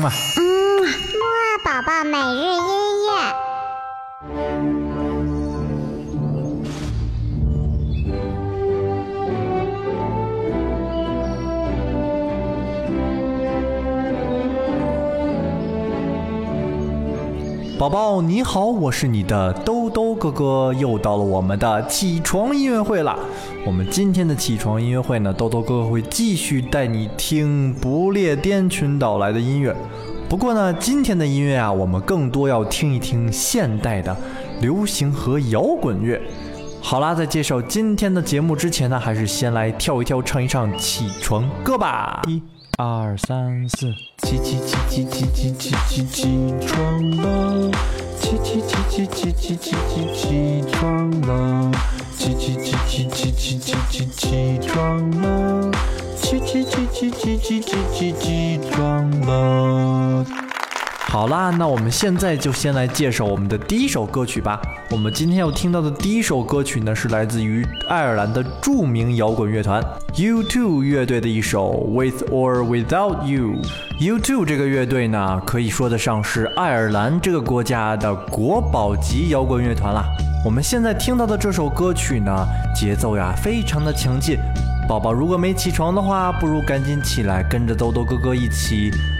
嗯啊，嗯，木二宝宝每日音乐。宝宝你好，我是你的兜兜哥哥，又到了我们的起床音乐会了。我们今天的起床音乐会呢，兜兜哥哥会继续带你听不列颠群岛来的音乐。不过呢，今天的音乐啊，我们更多要听一听现代的流行和摇滚乐。好啦，在介绍今天的节目之前呢，还是先来跳一跳，唱一唱起床歌吧。一、二、三、四，起起起起起起起起起床了，起起起起起起起起起床了，起起起起起起起起起床了，起起起起起起起起好啦，那我们现在就先来介绍我们的第一首歌曲吧。我们今天要听到的第一首歌曲呢，是来自于爱尔兰的著名摇滚乐团 U2 乐队的一首《With or Without You》。U2 这个乐队呢，可以说得上是爱尔兰这个国家的国宝级摇滚乐团啦。我们现在听到的这首歌曲呢，节奏呀非常的强劲。宝宝如果没起床的话，不如赶紧起来，跟着豆豆哥哥一起，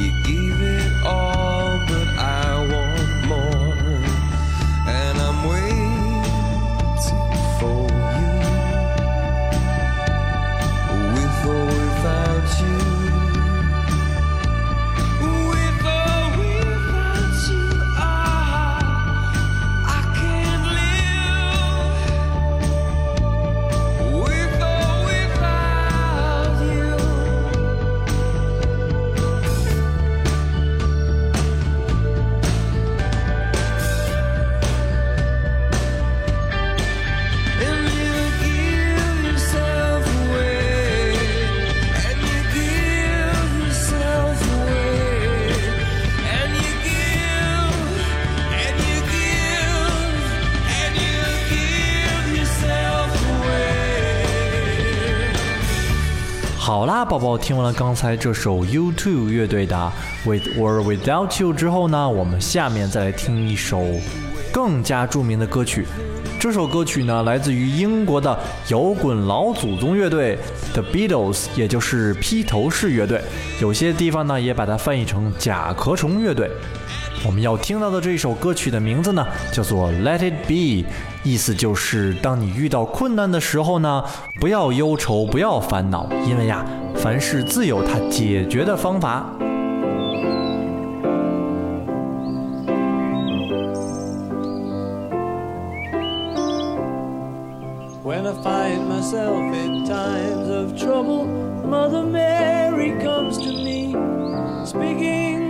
You gave it all, 好啦，宝宝，听完了刚才这首 U2 乐队的《With or Without You》之后呢，我们下面再来听一首更加著名的歌曲。这首歌曲呢，来自于英国的摇滚老祖宗乐队 The Beatles，也就是披头士乐队。有些地方呢，也把它翻译成甲壳虫乐队。我们要听到的这首歌曲的名字呢，叫做《Let It Be》，意思就是当你遇到困难的时候呢，不要忧愁，不要烦恼，因为呀，凡事自有它解决的方法。When I find myself in times of trouble, Mother Mary comes to me, speaking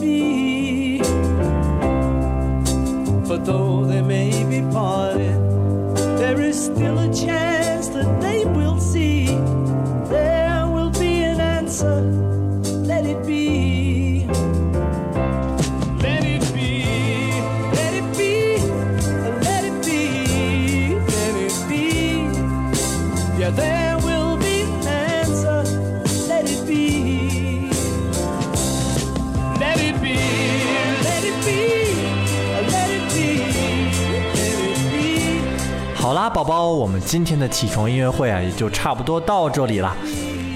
be. But though they may be parted, there is still a chance that they will see. There will be an answer. Let it be. Let it be. Let it be. Let it be. Let it be. Yeah, there. 好啦，宝宝，我们今天的起床音乐会啊，也就差不多到这里了。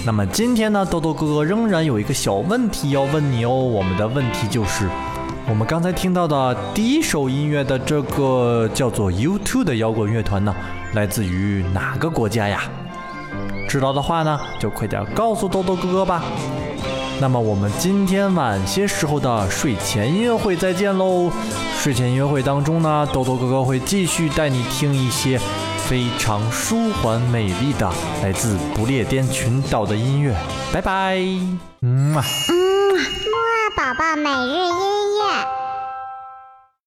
那么今天呢，豆豆哥哥仍然有一个小问题要问你哦。我们的问题就是，我们刚才听到的第一首音乐的这个叫做 U2 的摇滚乐团呢，来自于哪个国家呀？知道的话呢，就快点告诉豆豆哥哥吧。那么我们今天晚些时候的睡前音乐会再见喽！睡前音乐会当中呢，豆豆哥哥会继续带你听一些非常舒缓美丽的来自不列颠群岛的音乐。拜拜，嗯啊。嗯，木宝宝每日音乐